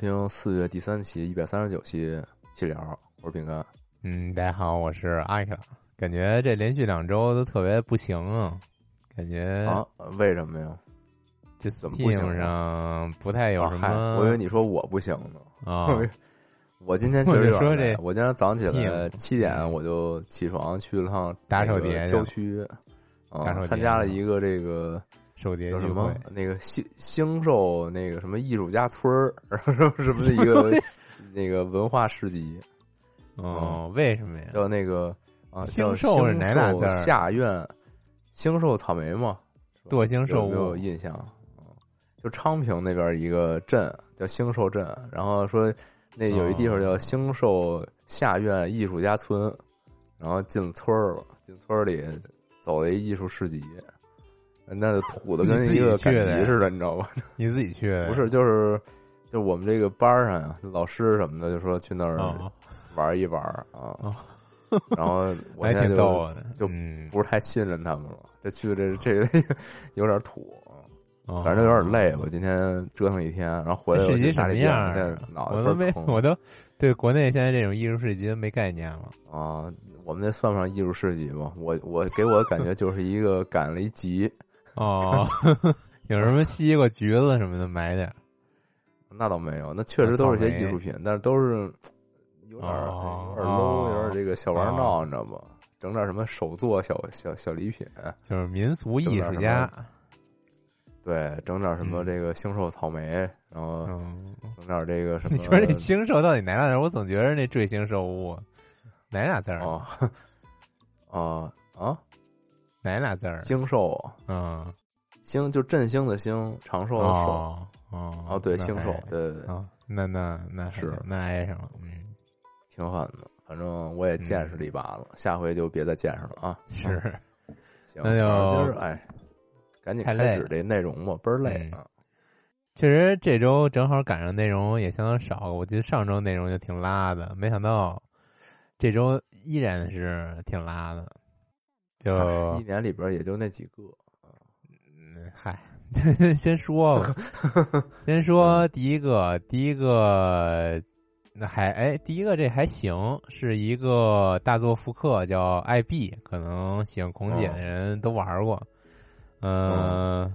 听四月第三期一百三十九期气聊，我是饼干。嗯，大家好，我是阿克。感觉这连续两周都特别不行啊，感觉啊，为什么呀？这怎么不行上不太有什么。我以为你说我不行呢。啊，我今天确实说这累我今天早上起来七点我就起床去了趟打那个手碟郊区，啊参加了一个这个手碟聚叫什么，那个兴兴寿那个什么艺术家村儿，什么什么的一个 那个文化市集，哦，为什么呀？叫那个啊，星叫寿是哪俩字儿下院兴寿草莓嘛，堕星兽有没有印象？嗯就昌平那边一个镇叫兴寿镇，然后说那有一地方叫兴寿下院艺术家村，然后进村儿了，进村儿里走了一艺术市集，那土的跟一个赶集似的，你知道吧？你自己去？不是，就是就我们这个班上呀，老师什么的就说去那儿哦，玩一玩啊哦，然后 我还现在就就嗯，不是太信任他们了，这去这这个 有点土。哦反正有点累，我今天折腾一天，然后回来我市集什样电脑儿？脑我都没，袋倍儿疼我都对国内现在这种艺术市集没概念了。啊！我们那算不上艺术市集吧？我我给我的感觉就是一个赶了一集，哦，有什么西瓜、橘子什么的买点。那倒没有，那确实都是些艺术品，但是都是有点儿哦有点儿 low，有点儿这个小玩哦闹，你知道吗？整点什么手作小小小礼品，就是民俗艺术家，对，整点什么嗯这个星兽草莓，然后嗯，整点这个什么。你说这星兽到底哪俩字儿？我总觉得那坠星兽物哪俩字儿？哦啊 啊，哪俩字儿？星寿嗯，星就振兴的兴，长寿的寿。哦哦哦，对，那星寿，对对对，啊，那那那是。那挨上了，嗯，挺狠的。反正我也见识了一把了，下回就别再见识了啊。是，行，那就哎，赶紧开始这内容吧，倍儿累嗯。啊。确实这周正好赶上内容也相当少，我记得上周内容就挺拉的，没想到这周依然是挺拉的，就嗨一年里边也就那几个，嗯，嗨，先说吧，先说第一个，第一个，那还哎，第一个这还行，是一个大作复刻，叫 IB，可能喜欢孔姐的人都玩过。嗯、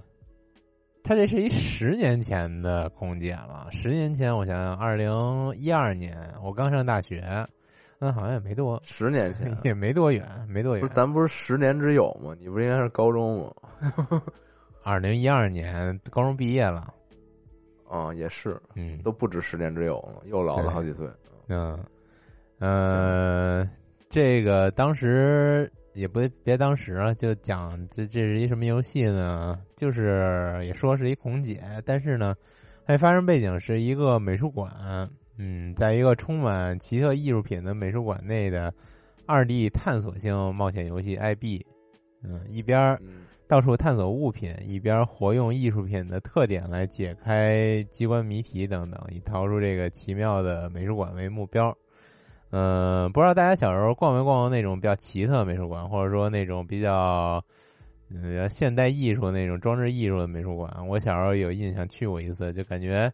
他这是一十年前的空姐了。十年前，我想想，二零一二年我刚上大学，那好像也没多，十年前也没多远，没多远不是。咱不是十年之友吗？你不是应该是高中吗？二零一二年高中毕业了，啊，也是，嗯，都不止十年之友了，又老了好几岁。嗯，呃，这个当时也不别当时了，就讲这这是一什么游戏呢？就是也说是一空姐，但是呢，它发生背景是一个美术馆，嗯，在一个充满奇特艺术品的美术馆内的二 D 探索性冒险游戏 IB，嗯，一边到处探索物品，一边活用艺术品的特点来解开机关谜题等等，以逃出这个奇妙的美术馆为目标。嗯、不知道大家小时候逛没逛过那种比较奇特的美术馆，或者说那种比较嗯比较现代艺术那种装置艺术的美术馆？我小时候有印象去过一次，就感觉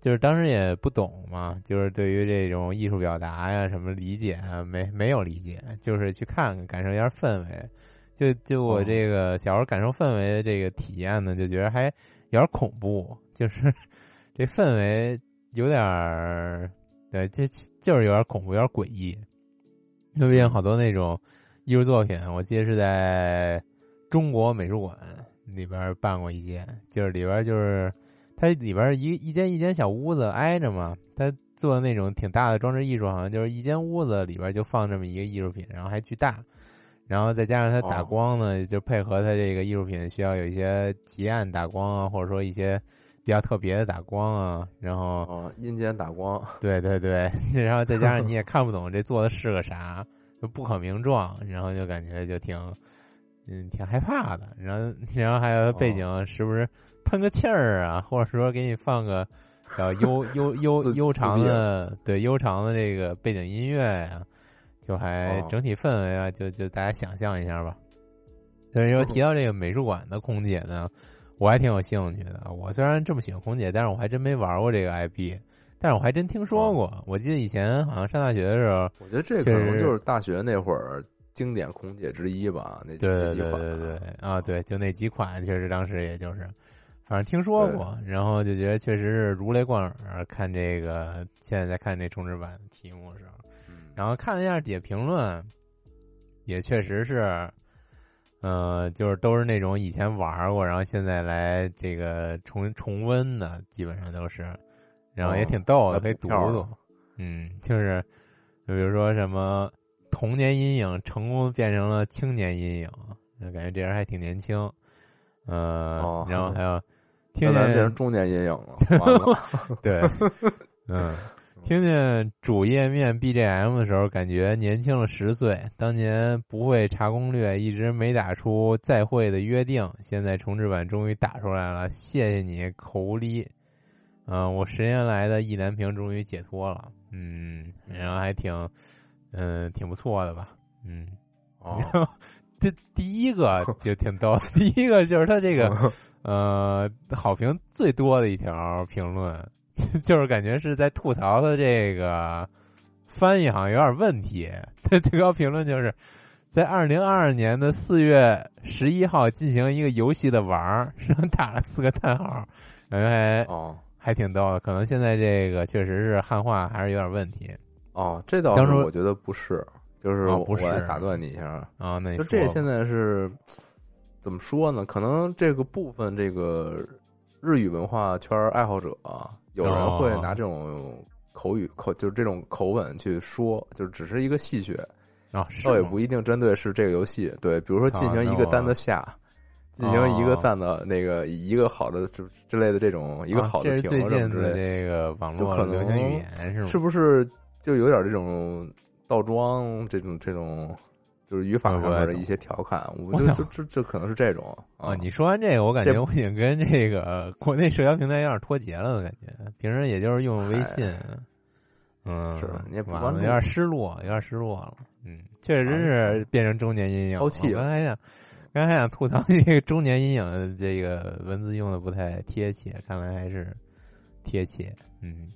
就是当时也不懂嘛，就是对于这种艺术表达呀什么理解啊，没没有理解，就是去看看，感受一下氛围。就就我这个小时候感受氛围的这个体验呢，就觉得还有点恐怖，就是 这氛围有点儿，对，就就是有点恐怖，有点诡异。那边好多那种艺术作品，我记得是在中国美术馆里边办过一届，就是里边就是它里边一一间一间小屋子挨着嘛，它做那种挺大的装置艺术，好像就是一间屋子里边就放这么一个艺术品，然后还巨大，然后再加上它打光呢，就配合它这个艺术品需要有一些极暗打光啊，或者说一些比较特别的打光啊，然后哦，阴间打光，对 对对，然后再加上你也看不懂这做的是个啥，就不可名状，然后就感觉就挺。嗯，挺害怕的。然后，然后还有背景时不时喷个气儿啊，或者说给你放个小悠悠悠悠长的，对悠长的这个背景音乐呀，就还整体氛围啊，就就大家想象一下吧。所以说提到这个美术馆的空姐呢，我还挺有兴趣的。我虽然这么喜欢空姐，但是我还真没玩过这个 IP，但是我还真听说过。我记得以前好像上大学的时候，我觉得这可能就是大学那会儿。经典空姐之一吧，那对对对对啊，对，就那几款，确实当时也就是，反正听说过，然后就觉得确实是如雷贯耳。看这个现在在看这重置版题目的时候，然后看了一下底下评论，也确实是，呃，就是都是那种以前玩过，然后现在来这个重重温的，基本上都是，然后也挺逗的，可以读读。嗯，就是就比如说什么。童年阴影成功变成了青年阴影，感觉这人还挺年轻。呃，然后还有听见变成中年阴影了。对，嗯，听见主页面 BGM 的时候，感觉年轻了十岁。当年不会查攻略，一直没打出再会的约定。现在重置版终于打出来了，谢谢你口无力。嗯，我十年来的意难平终于解脱了。嗯，然后还挺。嗯，挺不错的吧？嗯，哦 这第一个就挺逗，第一个就是他这个呃好评最多的一条评论，就是感觉是在吐槽他这个翻译好像有点问题。他 最高评论就是在二零二二年的四月十一号进行一个游戏的玩儿，然后打了四个叹号，感觉还哦还挺逗的。可能现在这个确实是汉化还是有点问题。哦，这倒是我觉得不是，就是我来打断你一下啊，那就这现在是怎么说呢？可能这个部分这个日语文化圈爱好者，有人会拿这种口语口，就是这种口吻去说，就只是一个戏谑啊，倒也不一定针对是这个游戏。对，比如说进行一个单的下，进行一个赞的那个一个好的之之类的这种一个好的评论之类的这个网络流行语言是？是不是？就有点这种倒装，这种这种就是语法上面的一些调侃，我觉得这这这可能是这种啊。你说完这个，我感觉我已经跟这个国内社交平台有点脱节了的感觉。平时也就是用微信，嗯，是你也不有点失落，有点失落了。嗯，确实是变成中年阴影。抛弃。刚才想，刚才还想吐槽这个中年阴影，这个文字用的不太贴切，看来还是贴切。嗯。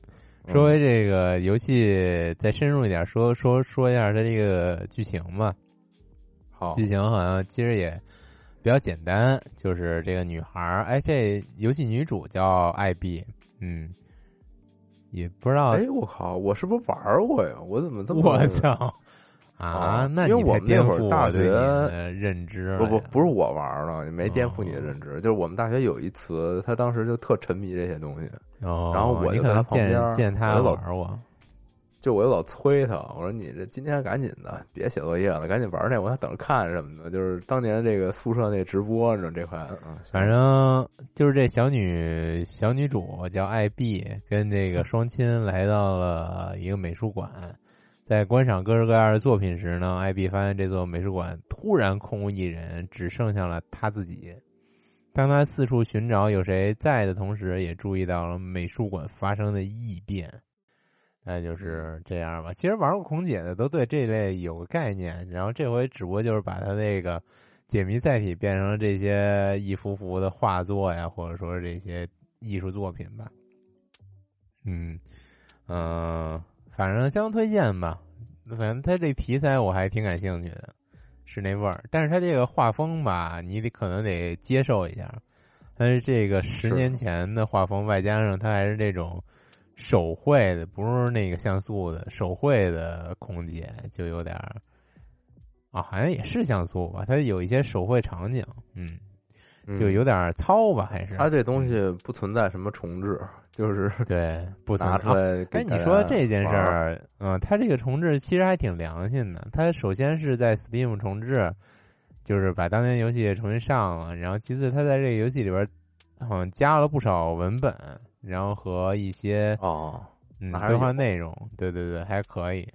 说回这个游戏，再深入一点，说说说一下它这个剧情吧。好，剧情好像其实也比较简单，就是这个女孩儿，哎，这游戏女主叫艾比，嗯，也不知道，哎，我靠，我是不是玩过呀？我怎么这么我操啊？那因为我们那会儿大学认知，不不不是我玩了，没颠覆你的认知，就是我们大学有一次，他当时就特沉迷这些东西。哦，然后我就在他旁边，见他老玩我，就我就老催他，我说你这今天赶紧的，别写作业了，赶紧玩那，我还等着看什么的。就是当年这个宿舍那直播，你知道这块，反正就是这小女小女主叫艾碧，跟这个双亲来到了一个美术馆，在观赏各式各样的作品时呢，艾碧发现这座美术馆突然空无一人，只剩下了她自己。当她四处寻找有谁在的同时，也注意到了美术馆发生的异变。那就是这样吧。其实玩过空姐的都对这类有个概念，然后这回只不过就是把它那个解谜载体变成了这些一幅幅的画作呀，或者说这些艺术作品吧。嗯嗯，反正相当推荐吧。反正他这题材我还挺感兴趣的。是那味儿，但是他这个画风吧，你得可能得接受一下。但是这个十年前的画风，外加上他还是这种手绘的，不是那个像素的手绘的空姐，就有点儿啊，好像也是像素吧，它有一些手绘场景，嗯，嗯就有点糙吧，还是它这东西不存在什么重置，就是对不存拿出来给哎，你说这件事儿，儿，嗯，它这个重置其实还挺良心的。它首先是在 Steam 重置，就是把当年游戏重新上了，然后其次它在这个游戏里边好像加了不少文本，然后和一些哦，嗯那还是兑换有内容，对对对，还可以。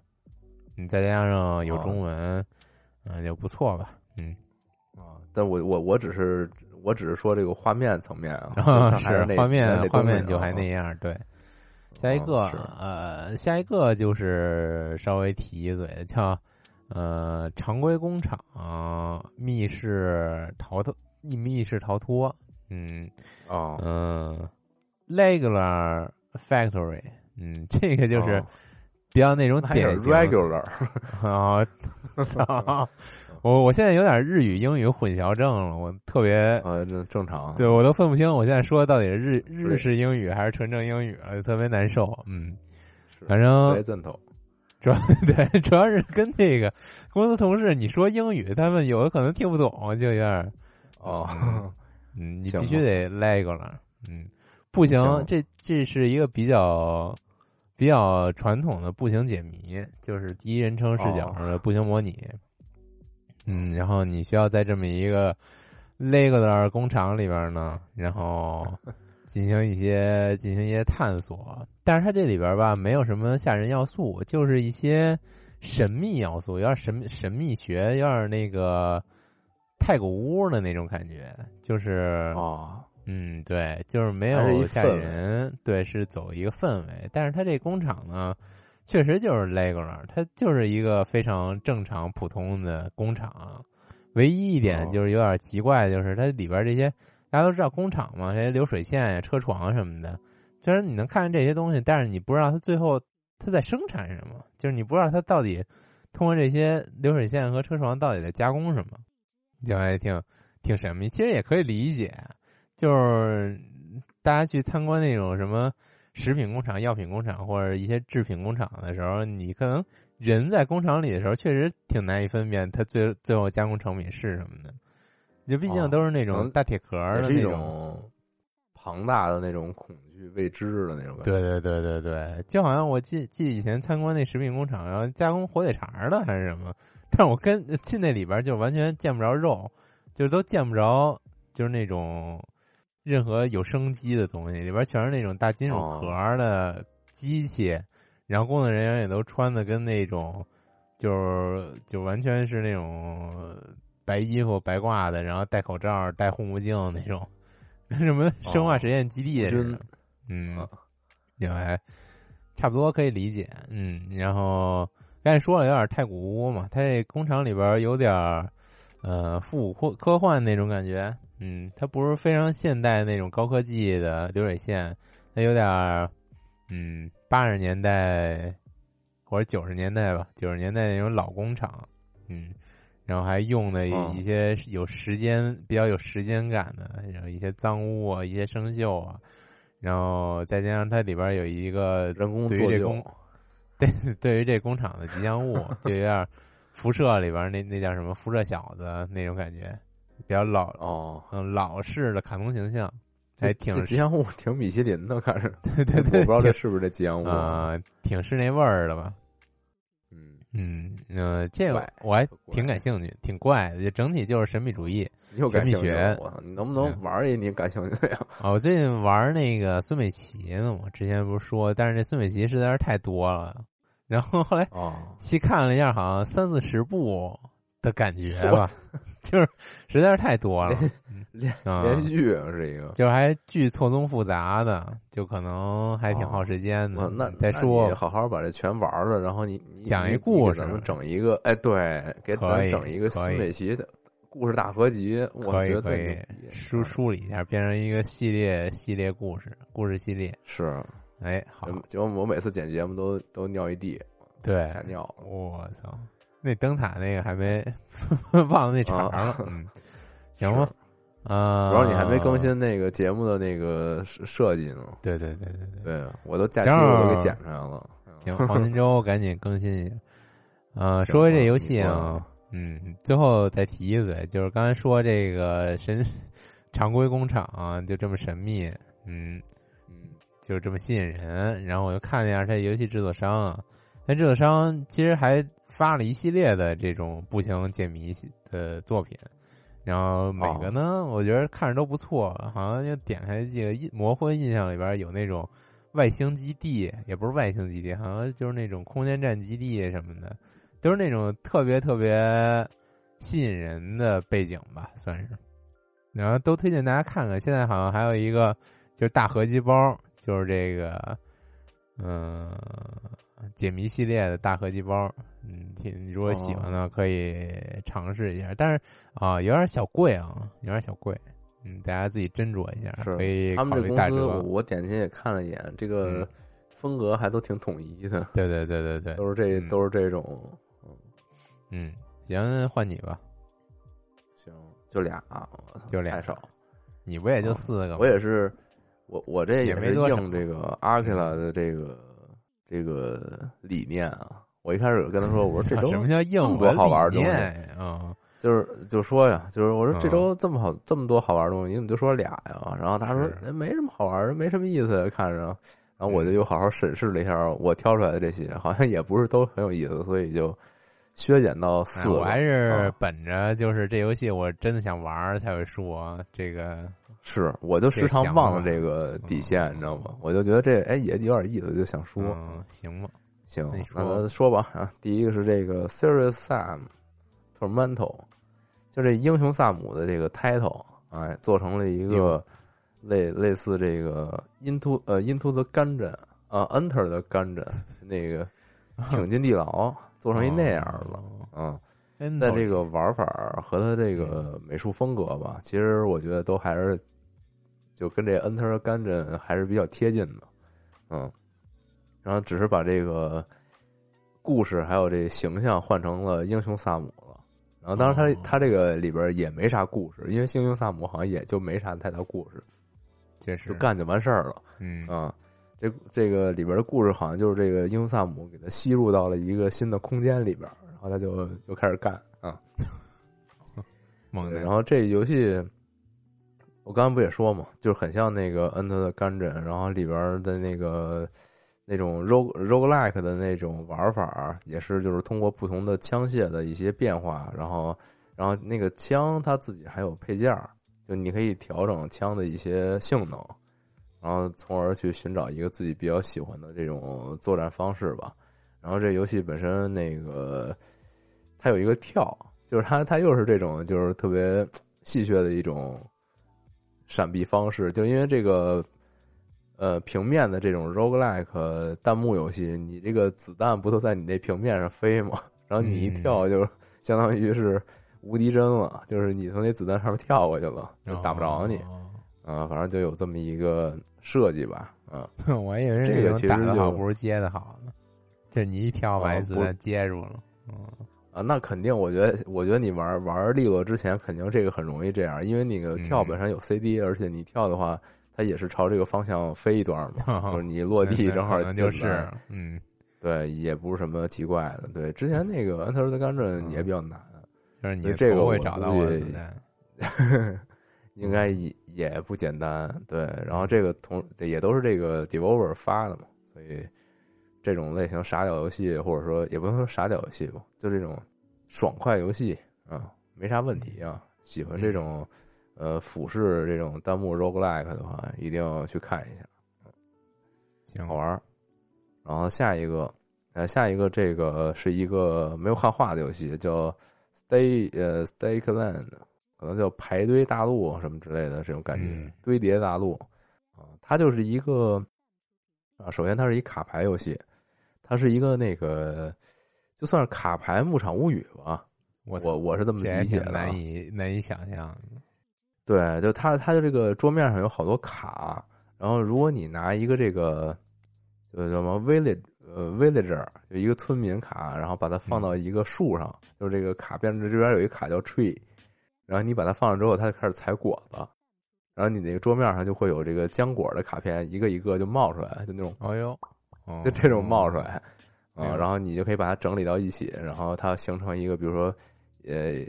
你再加上有哦中文，嗯，就不错吧，嗯，啊，但我我我只是我只是说这个画面层面啊，是画面画面就还啊那样，对。下一个、呃，下一个就是稍微提一嘴，叫呃常规工厂、密室逃脱、密室逃脱，嗯哦，嗯、regular factory，嗯，这个就是哦比较那种那还有典型 regular 啊，操！我我现在有点日语英语混淆症了，我特别呃，那正常，对我都分不清，我现在说的到底是日日式英语还是纯正英语了，特别难受。嗯，反正 对，主要是跟那个公司同事你说英语，他们有的可能听不懂，就有点哦，嗯，你必须得 regular，嗯，步行行这这是一个比较比较传统的步行解谜，就是第一人称视角上的步行模拟。嗯，然后你需要在这么一个 regular 工厂里边呢，然后 进行一些进行一些探索，但是它这里边吧没有什么吓人要素，就是一些神秘要素，有点神神秘学，有点那个太古屋的那种感觉，就是哦，嗯，对，就是没有吓人，对，是走一个氛围。但是它这工厂呢，确实就是 regular，它就是一个非常正常普通的工厂。唯一一点哦就是有点奇怪，就是它里边这些大家都知道工厂嘛，这些流水线呀、车床什么的，虽然你能看见这些东西，但是你不知道它最后它在生产什么，就是你不知道它到底通过这些流水线和车床到底在加工什么，就还挺挺神秘。其实也可以理解，就是大家去参观那种什么食品工厂、药品工厂或者一些制品工厂的时候，你可能人在工厂里的时候，确实挺难以分辨它最最后加工成品是什么的。就毕竟哦都是那种大铁壳的那种，种庞大的那种恐惧、未知的那种感觉。对对对对对，就好像我记记以前参观那食品工厂，然后加工火腿肠的还是什么，但是我跟进那里边就完全见不着肉，就都见不着，就是那种任何有生机的东西，里边全是那种大金属哦壳的机器，然后工作人员也都穿的跟那种，就是就完全是那种白衣服白褂的，然后戴口罩、戴护目镜那种，跟 什么生化实验基地似的。军嗯啊，也还差不多可以理解。嗯，然后刚才说了有点太古屋嘛，它这工厂里边有点儿呃复古科科幻那种感觉。嗯，它不是非常现代那种高科技的流水线，它有点儿嗯八十年代或者九十年代吧，九十年代那种老工厂。嗯。然后还用的哦一些有时间、比较有时间感的，然后一些脏污啊，一些生锈啊，然后再加上它里边有一个人工做旧对对 对于这工厂的吉祥物，就有点辐射里边那那叫什么辐射小子那种感觉，比较老哦，嗯老式的卡通形象，还挺吉祥物挺米其林的，看着。对对对，我不知道这是不是这吉祥物啊。啊、挺是那味儿的吧。嗯，嗯呃，这个我还挺感兴趣，挺怪的，就整体就是神秘主义。又感兴趣神秘学？我，你能不能玩一你感兴趣的呀？啊，我最近玩那个孙美琪呢我，之前不是说，但是这孙美琪实在是太多了，然后后来哦，细看了一下，好像三四十部的感觉我吧，就是实在是太多了，连啊连续啊，是一个。就是还剧错综复杂的，就可能还挺耗哦时间的。啊，那那再说你好好把这全玩了，然后你你讲一故事给咱们整一个，哎，对，给咱整一个可以孙美琪的故事大合集，我觉得可以梳嗯梳理一下，变成一个系列系列故事故事系列。是，哎，好，结果我每次剪节目都都尿一地，对，太尿了。我操，那灯塔那个还没 忘了那茬了，啊嗯，行吧，啊，主要你还没更。新那个节目的那个设设计呢，对对对对对，对我都假期我都给剪出来了。行，黄金周赶紧更新一下。呃，行说回这啊游戏啊，嗯，最后再提一嘴，就是刚才说这个神常规工厂、就这么神秘，嗯，嗯就这么吸引人。然后我又看了一下它游戏制作商啊，那制作商其实还发了一系列的这种步行解谜的作品，然后每个呢，我觉得看着都不错，好像就点开这个印模糊印象里边有那种外星基地，也不是外星基地，好像就是那种空间站基地什么的。都是那种特别特别吸引人的背景吧，算是。然后都推荐大家看看。现在好像还有一个就是大合集包，就是这个嗯解谜系列的大合集包。嗯，挺如果喜欢的可以尝试一下，但是啊有点小贵啊，有点小贵。嗯，大家自己斟酌一下，是可以考虑打折我。点进去也看了一眼，这个嗯风格还都挺统一的，对对对对对，都是这嗯都是这种。嗯，行，换你吧，行，就俩，我操就俩太少。你不也就四个吗？我也是，我我这也没多少应这个阿克拉的这个这个理念啊。我一开始跟他说，我说这 周什么叫硬这么多好玩的东西西啊？就是就说呀，就是我说这嗯周这么好这么多好玩的东西，你怎么就说俩呀？然后他说没什么好玩的，没什么意思，看着。然后我就嗯又好好审视了一下我挑出来的这些，好像也不是都很有意思，所以就削减到四。哎我还是啊本着就是这游戏我真的想玩儿才会说这个，是，我就时常忘了这个底线，你知道吗？我就觉得这哎也有点意思，就想说。嗯，行吧，行那咱说吧啊。第一个是这个 Serious Sam Tormental，就这英雄萨姆的这个 title，哎，做成了一个类类似这个 Into 呃 Into the Gungeon 啊 Enter the Gungeon 那个挺进地牢，做成一那样了。嗯，嗯，在这个玩法和他这个美术风格吧，其实我觉得都还是就跟这 Enter Gungeon 还是比较贴近的。嗯，然后只是把这个故事还有这形象换成了英雄萨姆了。然后当然他哦他这个里边也没啥故事，因为英雄萨姆好像也就没啥太大故事，确实就，干就完事儿了。嗯啊，这这个里边的故事好像就是这个英雄萨姆给他吸入到了一个新的空间里边，然后他就就开始干啊。猛的，然后这游戏我刚刚不也说嘛，就是很像那个《Enter the Gungeon》，然后里边的那个那种 rogue roguelike 的那种玩法，也是就是通过不同的枪械的一些变化，然后然后那个枪它自己还有配件，就你可以调整枪的一些性能，然后从而去寻找一个自己比较喜欢的这种作战方式吧。然后这游戏本身那个它有一个跳，就是它它又是这种就是特别戏谑的一种闪避方式，就因为这个呃平面的这种 roguelike 弹幕游戏，你这个子弹不都在你那平面上飞吗？然后你一跳就相当于是无敌帧了，就是你从那子弹上面跳过去了，就打不着你。哦啊，反正就有这么一个设计吧，啊，我还以为是这个其实就打的好不如接的好呢，就你一跳把啊不。那子弹接住了，嗯，啊，那肯定，我觉得，我觉得你玩玩利落之前，肯定这个很容易这样，因为那个跳嗯。本身有 CD，、而且你跳的话，它也是朝这个方向飞一段嘛，就是你落地正好就是嗯，对，也不是什么奇怪的。对，之前那个 Enter the Gungeon 也比较难，就是你这个头会找到我的子弹，应该也也不简单。对，然后这个同也都是这个 Devolver 发的嘛，所以这种类型傻屌游戏，或者说也不能说傻屌游戏吧，就这种爽快游戏啊，没啥问题啊。喜欢这种呃俯视这种弹幕 roguelike 的话，一定要去看一下，行，好玩儿。然后下一个，呃，下一个这个是一个没有汉化的游戏，叫 Stay 呃 Stakeland，可能叫排堆大陆什么之类的这种感觉，嗯堆叠大陆啊，它就是一个啊，首先它是一卡牌游戏，它是一个那个就算是卡牌牧场物语吧，我我我是这么理解的啊。难以难以想象，对，就它它的这个桌面上有好多卡，然后如果你拿一个这个就叫什么 village 呃 villager 就一个村民卡，然后把它放到一个树上，就是这个卡变成这边有一卡叫 tree，然后你把它放上之后，它就开始采果子，然后你那个桌面上就会有这个浆果的卡片，一个一个就冒出来，就那种哎呦，哦就这种冒出来，啊、然后你就可以把它整理到一起，然后它形成一个，比如说呃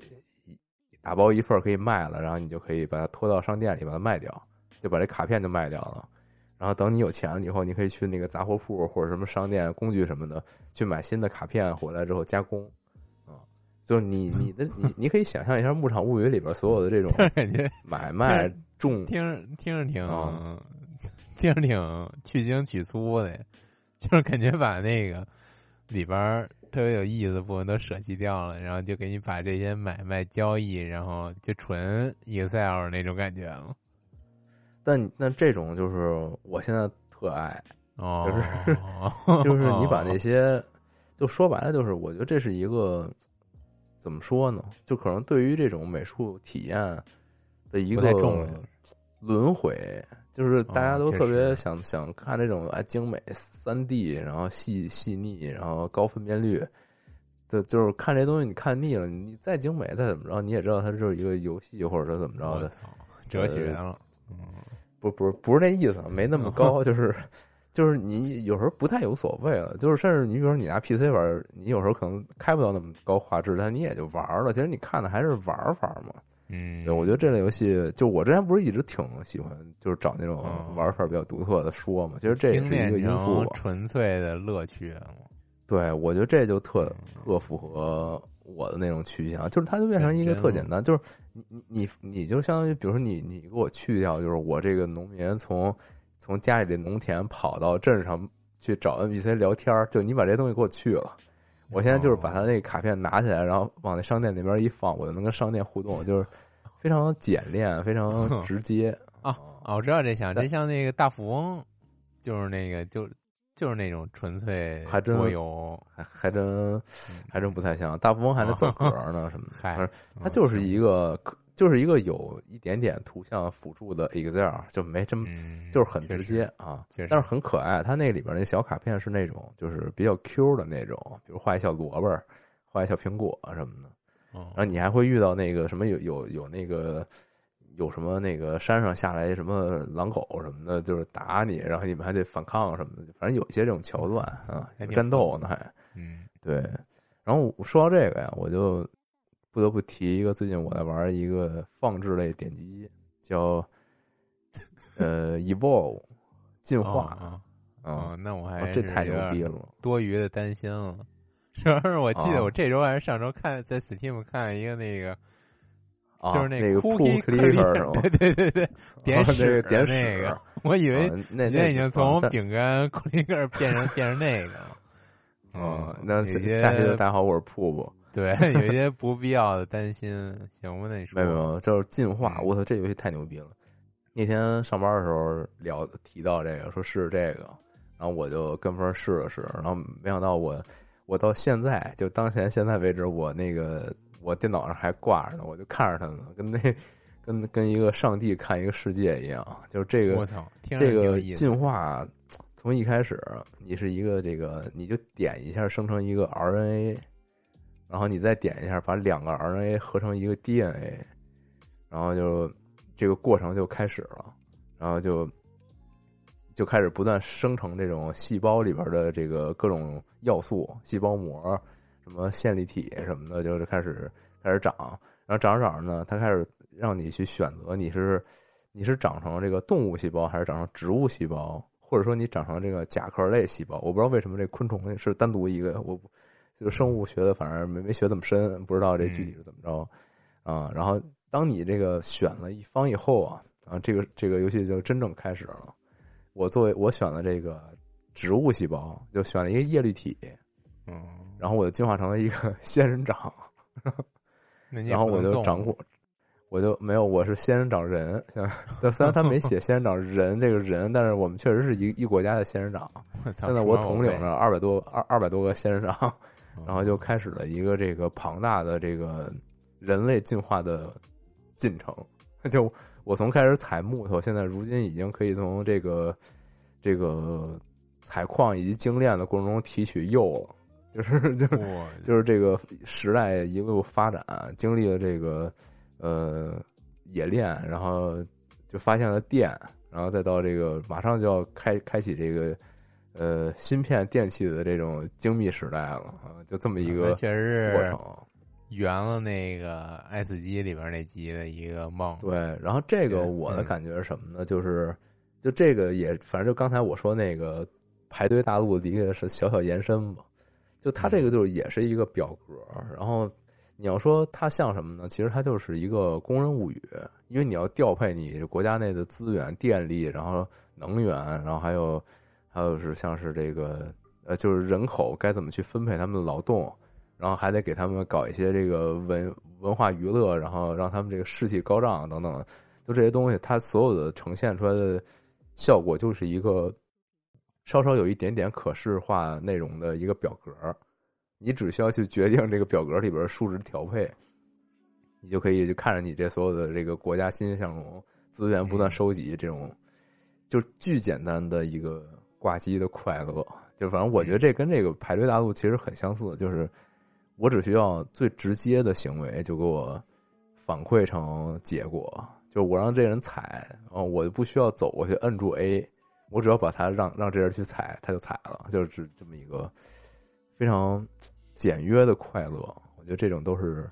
打包一份儿可以卖了，然后你就可以把它拖到商店里把它卖掉，就把这卡片就卖掉了。然后等你有钱了以后，你可以去那个杂货铺或者什么商店、工具什么的去买新的卡片回来之后加工。啊，就是你你 的你你可以想象一下《牧场物语》里边所有的这种感觉 买卖 种听着听着挺啊听着挺去精取粗的，就是感觉把那个里边特别有意思的部分都舍弃掉了，然后就给你把这些买卖交易，然后就纯 Excel 那种感觉了。但但这种就是我现在特爱，哦，就是你把那些，就说白了，就是我觉得这是一个怎么说呢？就可能对于这种美术体验的一个轮回，就是大家都特别实想想看这种哎精美三 D，然后细细腻，然后高分辨率。就就是看这东西，你看腻了，你再精美再怎么着，你也知道它就是一个游戏，或者说怎么着的，哲学了，嗯，不不是不是那意思，没那么高，就是就是你有时候不太有所谓了，就是甚至你比如说你拿 PC 玩，你有时候可能开不到那么高画质，但你也就玩了。其实你看的还是玩法嘛。嗯，对，我觉得这类游戏，就我之前不是一直挺喜欢，就是找那种嗯玩法比较独特的说嘛。其实这也是一个因素吧。纯粹的乐趣。对，我觉得这就特嗯特符合我的那种趋向，就是它就变成一个特简单，就是你你你你就相当于，比如说你你给我去掉，就是我这个农民从从家里的农田跑到镇上去找 NPC 聊天儿，就你把这东西给我去了。我现在就是把他那个卡片拿起来，然后往那商店那边一放，我就能跟商店互动，就是非常简练，非常直接啊哦，我知道这像，这像那个大富翁，就是那个就就是那种纯粹还真多游，还还真还真不太像。大富翁还能赠盒呢什么的，嗨反正它就是一个就是一个有一点点图像辅助的 Excel，就没真嗯，就是很直接啊，但是很可爱。它那里边那小卡片是那种就是比较 Q 的那种，比如画一小萝卜，画一小苹果什么的。嗯然后你还会遇到那个什么有有有那个有什么那个山上下来什么狼狗什么的，就是打你，然后你们还得反抗什么的，反正有一些这种桥段啊还，战斗呢还嗯对。然后我说到这个呀，我就不得不提一个最近我在玩一个放置类点击，叫呃 Evolve 进化哦啊、哦，那我还啊这太牛逼了，多余的担心了。主要是我记得啊我这周还是上周看在 Steam 看了一个那个，啊，就是那个 Cookie clicker 是 吗？对对对对，点啊那屎个点那屎个，我以为啊那现在已经从但饼干 clicker 变成变成那个了。啊，嗯那下期就大家好，我是瀑布。对，有一些不必要的担心。行吧，那你说没有没有，就是进化。嗯我操，这游戏太牛逼了！那天上班的时候聊提到这个，说试试这个，然后我就跟风试了试，然后没想到我我到现在就当前现在为止，我那个我电脑上还挂着呢，我就看着它呢，跟那跟跟一个上帝看一个世界一样。就是这个我操，这个进化从一开始，你是一个这个，你就点一下生成一个 RNA，然后你再点一下把两个 RNA 合成一个 DNA，然后就这个过程就开始了，然后就就开始不断生成这种细胞里边的这个各种要素，细胞膜、什么线粒体什么的，就是开始开始长，然后长着长着呢，它开始让你去选择你是你是长成这个动物细胞，还是长成植物细胞，或者说你长成这个甲壳类细胞。我不知道为什么这昆虫是单独一个，我就是生物学的，反正没没学这么深，不知道这具体是怎么着啊。然后当你这个选了一方以后啊，啊，这个这个游戏就真正开始了。我作为我选了这个植物细胞，就选了一个叶绿体，嗯，然后我就进化成了一个 仙人掌，然后我就长过，我就没有，我是仙人掌人。虽然他没写仙人掌人这个人，但是我们确实是一一国家的仙人掌。现在我统领着二百多二二百多个仙人掌，嗯然后就开始了一个这个庞大的这个人类进化的进程。就我从开始采木头，现在如今已经可以从这个这个采矿以及精炼的过程中提取铀了，就是就是就是这个时代一路发展，经历了这个呃冶炼，然后就发现了电，然后再到这个马上就要开开启这个呃芯片电器的这种精密时代了啊，就这么一个确实是过程。圆了那个《爱死机》里边那集的一个梦。对，然后这个我的嗯感觉是什么呢？就是就这个也，反正就刚才我说那个排队大陆的一个是小小延伸吧。就它这个就是也是一个表格，然后你要说它像什么呢？其实它就是一个工人物语，因为你要调配你国家内的资源、电力，然后能源，然后还有还有是像是这个呃，就是人口该怎么去分配他们的劳动，然后还得给他们搞一些这个文文化娱乐，然后让他们这个士气高涨等等，就这些东西，它所有的呈现出来的效果就是一个稍稍有一点点可视化内容的一个表格，你只需要去决定这个表格里边数值调配，你就可以就看着你这所有的这个国家欣欣向荣，资源不断收集，这种就是巨简单的一个挂机的快乐。就反正我觉得这跟这个排队大陆其实很相似，就是我只需要最直接的行为就给我反馈成结果，就是我让这人踩，哦，我就不需要走过去摁住 A，我只要把他让让这人去踩，他就踩了，就是这么一个非常简约的快乐。我觉得这种都是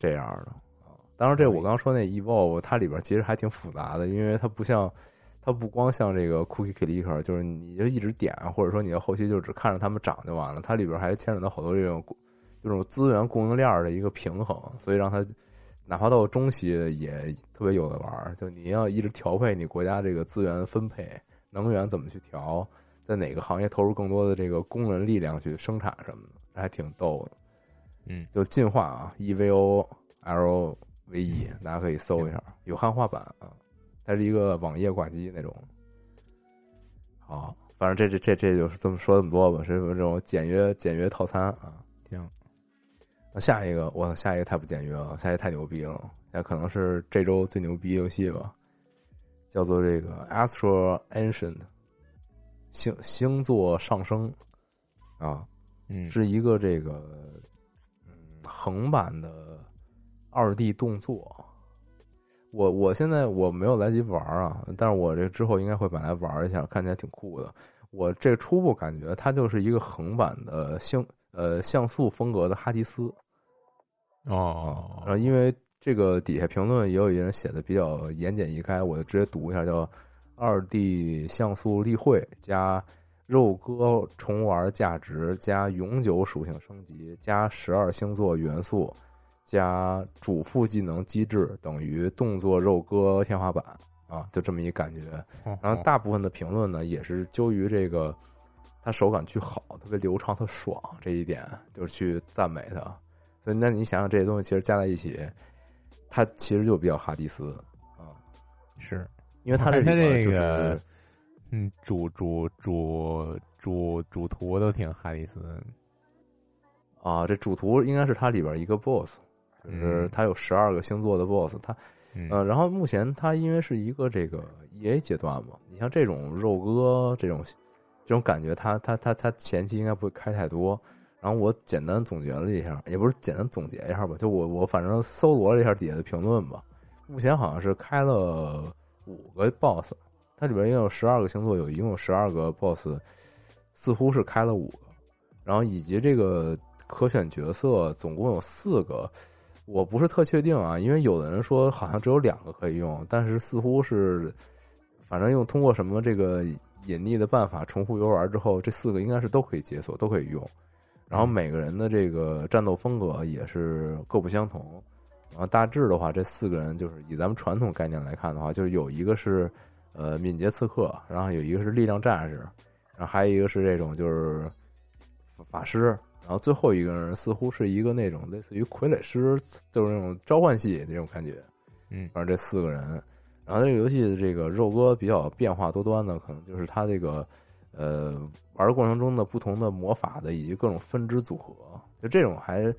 这样的啊。当然，这我刚刚说那 Evolve，它里边其实还挺复杂的，因为它不像。它不光像这个 Cookie Clicker，就是你就一直点，或者说你的后期就只看着它们涨就完了。它里边还牵扯到好多这种这种资源供应链的一个平衡，所以让它哪怕到中期也特别有的玩儿。就你要一直调配你国家这个资源分配，能源怎么去调，在哪个行业投入更多的这个工人力量去生产什么的，这还挺逗的。嗯，就进化啊，E V O L V E，大家可以搜一下，有汉化版啊。它是一个网页挂机那种。好，反正这这这这就是这么说这么多吧，是这种简约简约套餐啊。行，那下一个，我下一个太不简约了，下一个太牛逼了，那可能是这周最牛逼游戏吧，叫做这个 Astro Ancient 星星座上升啊，嗯，是一个这个嗯横版的二 D 动作。我我现在我没有来及玩啊，但是我这之后应该会买来玩一下，看起来挺酷的。我这初步感觉它就是一个横版的像呃像素风格的哈迪斯哦，然后因为这个底下评论也有一人写的比较言简意赅，我就直接读一下，叫二 D 像素例会加肉鸽重玩价值加永久属性升级加十二星座元素加主副技能机制等于动作肉鸽天花板啊，就这么一感觉。哦然后大部分的评论呢，也是揪于这个它手感巨好，特别流畅、特爽这一点，就是去赞美它。所以，那你想想这些东西，其实加在一起，它其实就比较哈迪斯啊，是因为它这里它边就是这个嗯，主主主主主图都挺哈迪斯，啊，这主图应该是它里边一个 BOSS，就是嗯。它有十二个星座的 BOSS，它嗯。呃，然后目前它因为是一个这个 EA 阶段嘛，你像这种肉鸽这种这种感觉，它它它它前期应该不会开太多。然后我简单总结了一下，也不是简单总结一下吧，就我我反正搜罗了一下底下的评论吧，目前好像是开了五个 BOSS，它里边应该有十二个星座，有一共有十二个 BOSS，似乎是开了五个，然后以及这个可选角色总共有四个，我不是特确定啊，因为有的人说好像只有两个可以用，但是似乎是，反正用通过什么这个隐匿的办法重复游玩之后，这四个应该是都可以解锁，都可以用。然后每个人的这个战斗风格也是各不相同。然后大致的话，这四个人就是以咱们传统概念来看的话，就是有一个是呃敏捷刺客，然后有一个是力量战士，然后还有一个是这种就是法法师，然后最后一个人似乎是一个那种类似于傀儡师，就是那种召唤系那种感觉。嗯反正这四个人，然后这个游戏的这个肉鸽比较变化多端的，可能就是他这个呃玩的过程中的不同的魔法的以及各种分支组合，就这种还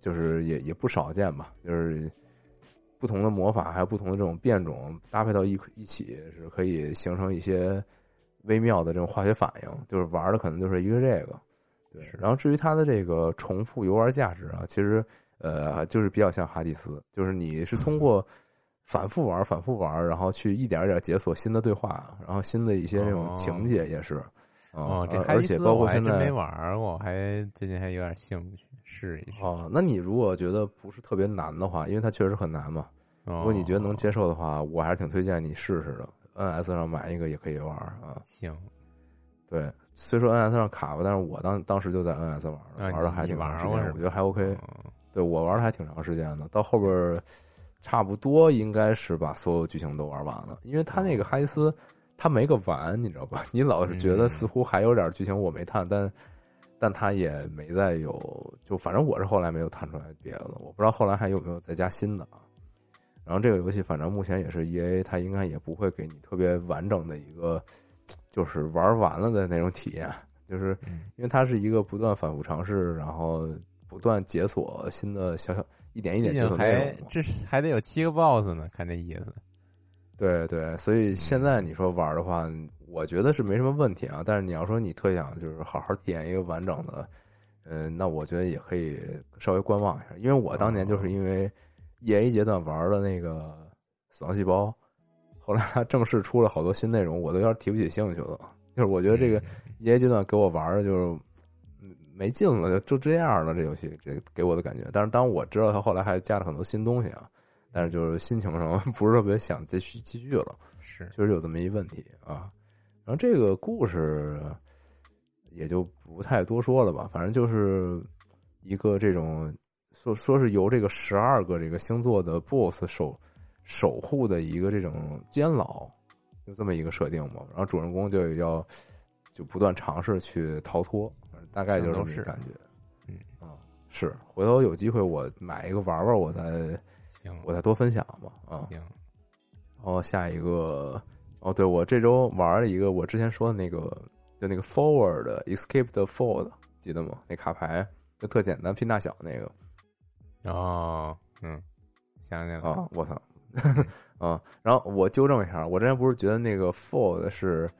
就是也也不少见吧，就是不同的魔法还有不同的这种变种搭配到一一起，是可以形成一些微妙的这种化学反应，就是玩的可能就是一个这个。对，然后至于它的这个重复游玩价值啊，其实呃就是比较像哈迪斯，就是你是通过 反复玩、反复玩，然后去一点一点解锁新的对话，然后新的一些这种情节也是。啊哦，这而而且哈迪斯包括现我还真没玩过，我还最近还有点兴趣，试一试。哦，那你如果觉得不是特别难的话，因为它确实很难嘛，如如果你觉得能接受的话，我还是挺推荐你试试的。NS 上买一个也可以玩啊。行，对，虽说 NS 上卡吧，但是我当当时就在 NS 玩的，啊玩的还挺长时间，我觉得还 OK。嗯对我玩的还挺长时间的，到后边儿差不多应该是把所有剧情都玩完了，因为他那个哈迪斯他没个完，你知道吧？你老是觉得似乎还有点剧情我没探，但但他也没再有，就反正我是后来没有探出来别的，我不知道后来还有没有再加新的啊。然后这个游戏反正目前也是 E A，它应该也不会给你特别完整的一个就是玩完了的那种体验，就是嗯因为它是一个不断反复尝试，然后不断解锁新的小小一点一点解锁内容。这是还得有七个 BOSS 呢，看这意思。对对，所以现在你说玩的话，我觉得是没什么问题啊。但是你要说你特想就是好好体验一个完整的，嗯、那我觉得也可以稍微观望一下。因为我当年就是因为 E A 阶段玩的那个死亡细胞，后来他正式出了好多新内容，我都有点提不起兴趣了。就是我觉得这个 E A 阶段给我玩的就是嗯没劲了，就就这样了。这游戏这给我的感觉，但是当我知道他后来还加了很多新东西啊，但是就是心情上 不是特别想继续继续了。是确实有这么一问题啊。然后这个故事也就不太多说了吧，反正就是一个这种说说是由这个十二个这个星座的 BOSS 守守护的一个这种监牢，就这么一个设定嘛。然后主人公就要就不断尝试去逃脱，大概就是这么感觉。嗯啊，是，回头有机会我买一个玩玩，我再行，我再多分享吧。啊，行，然后下一个，哦，对我这周玩了一个我之前说的那个，就那个 Forward Escape the Fold，记得吗？那卡牌就特简单，拼大小那个哦，嗯，想起来了，啊，我操，啊！然后我纠正一下，我之前不是觉得那个 Fold 是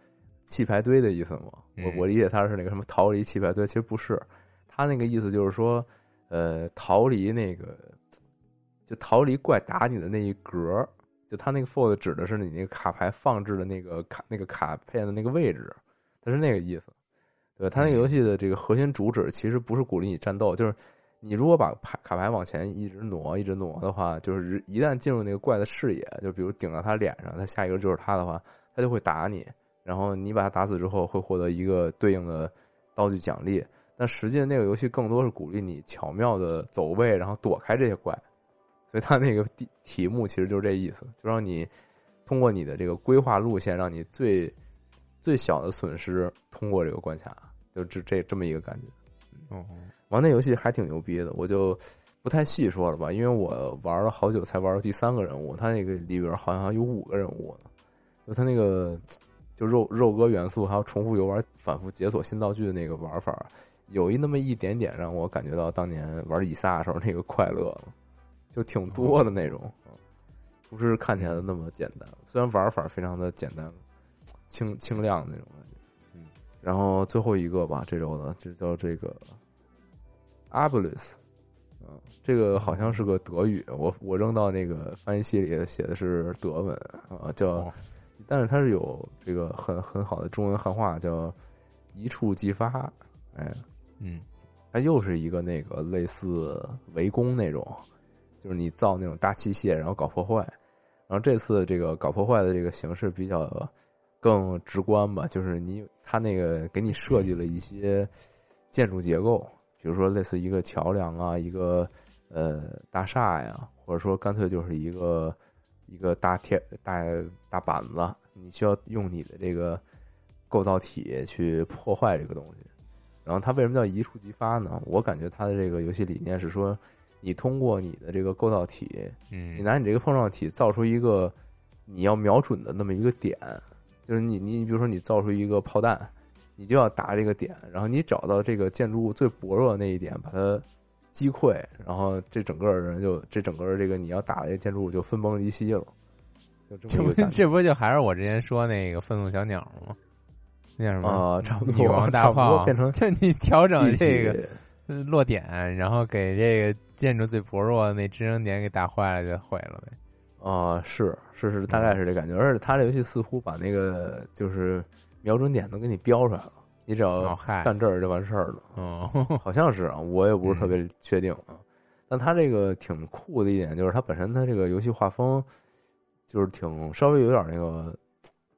弃牌堆的意思吗？我嗯我理解它是那个什么逃离弃牌堆，其实不是，它那个意思就是说，呃，逃离那个，就逃离怪打你的那一格，就它那个 fold 指的是你那个卡牌放置的那个卡那个卡片的那个位置，它是那个意思。对，它那个游戏的这个核心主旨其实不是鼓励你战斗，就是你如果把牌卡牌往前一直挪一直挪的话，就是一旦进入那个怪的视野，就比如顶到他脸上，他下一个就是他的话，他就会打你，然后你把他打死之后会获得一个对应的道具奖励。但实际那个游戏更多是鼓励你巧妙的走位，然后躲开这些怪。所以它那个题题目其实就是这意思，就让你通过你的这个规划路线，让你最最小的损失通过这个关卡，就这这这么一个感觉。哦，玩那游戏还挺牛逼的，我就不太细说了吧，因为我玩了好久才玩到第三个人物，他那个里边好像有五个人物呢，就他那个就肉肉鸽元素还有重复游玩、反复解锁新道具的那个玩法，有一那么一点点让我感觉到当年玩以撒的时候那个快乐了，就挺多的那种，不是看起来的那么简单，虽然玩法非常的简单、清清亮的那种然后最后一个吧，这周的就叫这个 Abelis，嗯，这个好像是个德语，我我扔到那个翻译器里写的是德文啊，叫，哦但是它是有这个很很好的中文汉化，叫一触即发，哎，嗯，它又是一个那个类似围攻那种，就是你造那种大器械，然后搞破坏。然后这次这个搞破坏的这个形式比较更直观吧，就是你他那个给你设计了一些建筑结构，比如说类似一个桥梁啊，一个呃大厦呀，或者说干脆就是一个一个大铁大大板子，你需要用你的这个构造体去破坏这个东西。然后它为什么叫一触即发呢？我感觉它的这个游戏理念是说，你通过你的这个构造体，嗯，你拿你这个碰撞体造出一个你要瞄准的那么一个点，就是你你比如说你造出一个炮弹，你就要打这个点，然后你找到这个建筑物最薄弱的那一点，把它击溃，然后这整个人就这整个这个你要打的建筑物就分崩离析了，就这这不这不就还是我之前说那个愤怒小鸟吗？那叫什么？啊，差不多女王大炮变成就 你调整这个落点，然后给这个建筑最薄弱的那支撑点给打坏了，就毁了呗。啊，是是是，大概是这感觉。而且他这游戏似乎把那个就是瞄准点都给你标出来了，你只要哦嗨，干这儿就完事儿了。哦，好像是啊，我也不是特别确定啊。但它这个挺酷的一点就是它本身它这个游戏画风就是挺稍微有点那个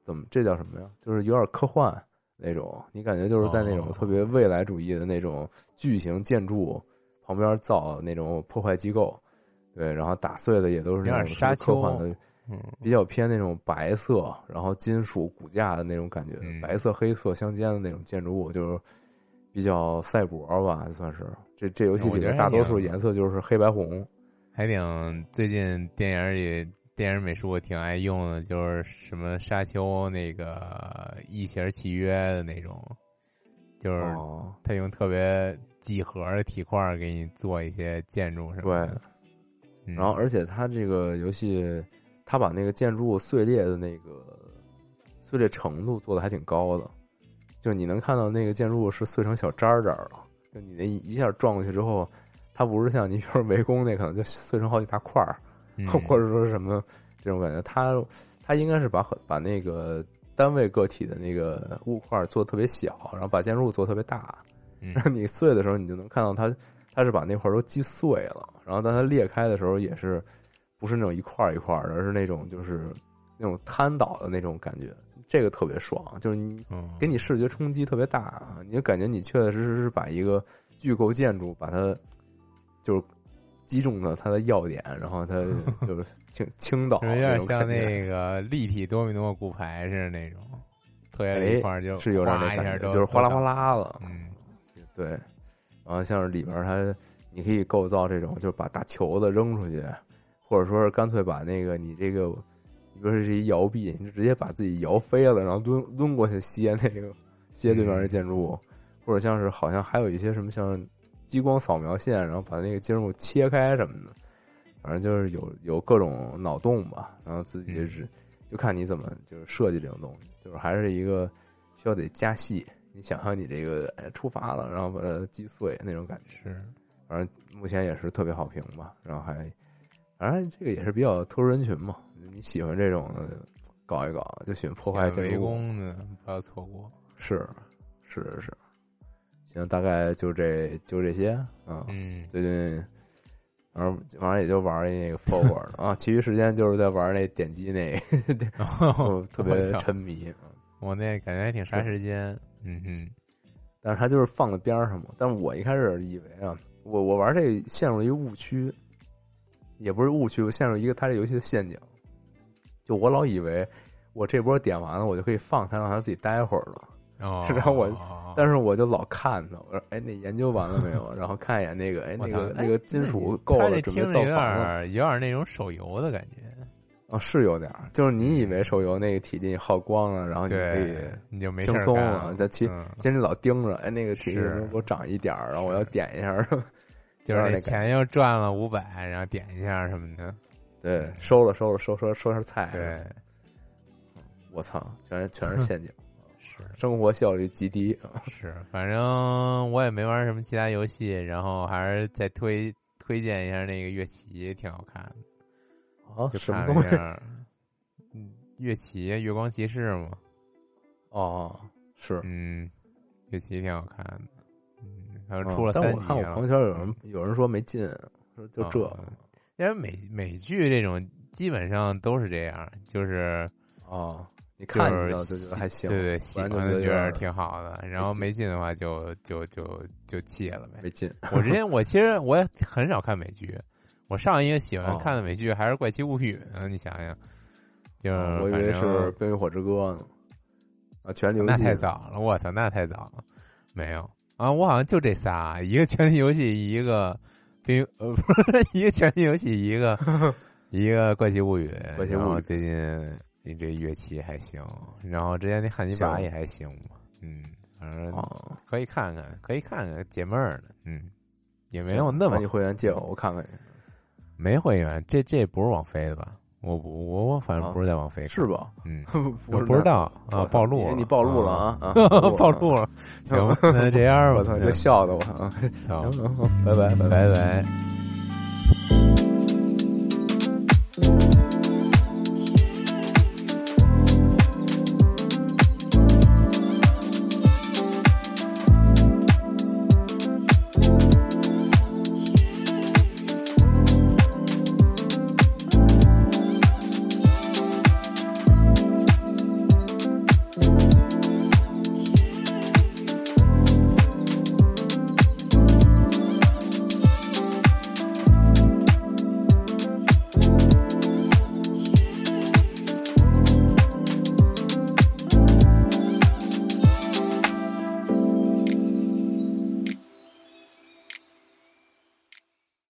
怎么这叫什么呀？就是有点科幻那种，你感觉就是在那种哦特别未来主义的那种巨型建筑旁边造那种破坏机构，对，然后打碎的也都是那种沙丘的，嗯比较偏那种白色，然后金属骨架的那种感觉，嗯白色黑色相间的那种建筑物，就是比较赛博吧，算是。这这游戏里我觉得面大多数颜色就是黑白红，还挺最近电影里电影美术挺爱用的，就是什么沙丘那个异形契约的那种，就是哦，他用特别几何的体块给你做一些建筑什么对的。。嗯。然后而且它这个游戏，它把那个建筑物碎裂的那个碎裂程度做的还挺高的，就你能看到那个建筑物是碎成小渣渣了，就你那一下撞过去之后，它不是像你比如围攻那可能就碎成好几大块儿。嗯。或者说是什么这种感觉，它它应该是把很把那个单位个体的那个物块做的特别小，然后把建筑物做得特别大，嗯。然 后你碎的时候，你就能看到它它是把那块儿都击碎了，然后当它裂开的时候，也是不是那种一块儿一块儿的，而是那种就是那种瘫倒的那种感觉，这个特别爽，就是你嗯给你视觉冲击特别大，啊你就感觉你确确实实是把一个巨构建筑把它就是击中了它的要点，然后它 就是倾倾倒有点像那个立体多米诺骨牌似的那种，特别哎一块儿就是有点那感觉，就是哗啦哗。啦了，嗯对。然后像是里边儿它，你可以构造这种，就是把大球子扔出去，或者说是干脆把那个你这个，比如说是一摇臂，你就直接把自己摇飞了，然后抡抡过去歇那个歇对面的建筑物，或者像是好像还有一些什么像激光扫描线，然后把那个建筑物切开什么的，反正就是有有各种脑洞吧，然后自己是就看你怎么就是设计这种东西，就是还是一个需要得加戏。你想象你这个哎出发了，然后把它击碎那种感觉，是，反正目前也是特别好评吧。然后还，反正这个也是比较特殊人群嘛。你喜欢这种的，搞一搞，就喜欢破坏建围筑物，攻的不要错过。是是是是。行，大概就这就这些啊。嗯，最近，反正反正也就玩那个 forward 啊，其余时间就是在玩那点击那 我特别沉迷。我那感觉还挺杀时间。嗯哼，但是它就是放在边儿上嘛。但是我一开始以为啊，我我玩这陷入了一个误区，也不是误区，我陷入一个它这游戏的陷阱。就我老以为我这波点完了，我就可以放它，让它自己待会儿了。哦，然后我但是我就老看它，我说哎，那研究完了没有？然后看一眼那个，哎，那个那个金属够了，准备造听着有点房了。儿有点儿那种手游的感觉。啊，是有点儿，就是你以为手游那个体力耗光了，然后你可以，你就没事轻松儿干了，在其嗯其实你老盯着，哎，那个体力给我涨一点儿，然后我要点一下。就是钱又赚了五百，然后点一下什么的。对，收了收了收收收下菜。对，我操，全是全是陷阱，是生活效率极低。是，反正我也没玩什么其他游戏，然后还是再推推荐一下那个乐旗，挺好看的。啊，就什么东西？嗯，乐旗月光骑士嘛，哦，是。嗯，乐旗挺好看的。嗯，还有嗯出了但三集了我看我朋友圈有人有人说没劲，说就这哦因为美美剧这种基本上都是这样，就是哦，你看就觉得还行，对对，喜欢就觉得有欢的觉得挺好的，然后没劲的话就就就就弃了呗。没劲。我之前我其实我也很少看美剧，我上一个喜欢哦看的美剧还是《怪奇物语》呢，你想想，就是啊我以为是《冰与火之歌》呢。啊，权力游那太早了，我操，那太早了，没有啊，我好像就这仨，一个《权力游戏》，一个冰呃不是一个《权力游戏》，一个 一个《怪奇物语》，怪奇物语最近你这乐器还行，然后之前那汉尼拔也还行嘛，嗯，反正啊，可以看看，可以看看解闷儿的，嗯，也没有那么把你会员借我，我看看。没会员，这这不是网飞的吧？我我我反正啊不是在网飞看，是吧？嗯，我不知道啊，暴露了，你你暴露了啊啊！暴露了 行吧，那这样吧，我操，这笑的我啊！操，行，拜拜。拜拜。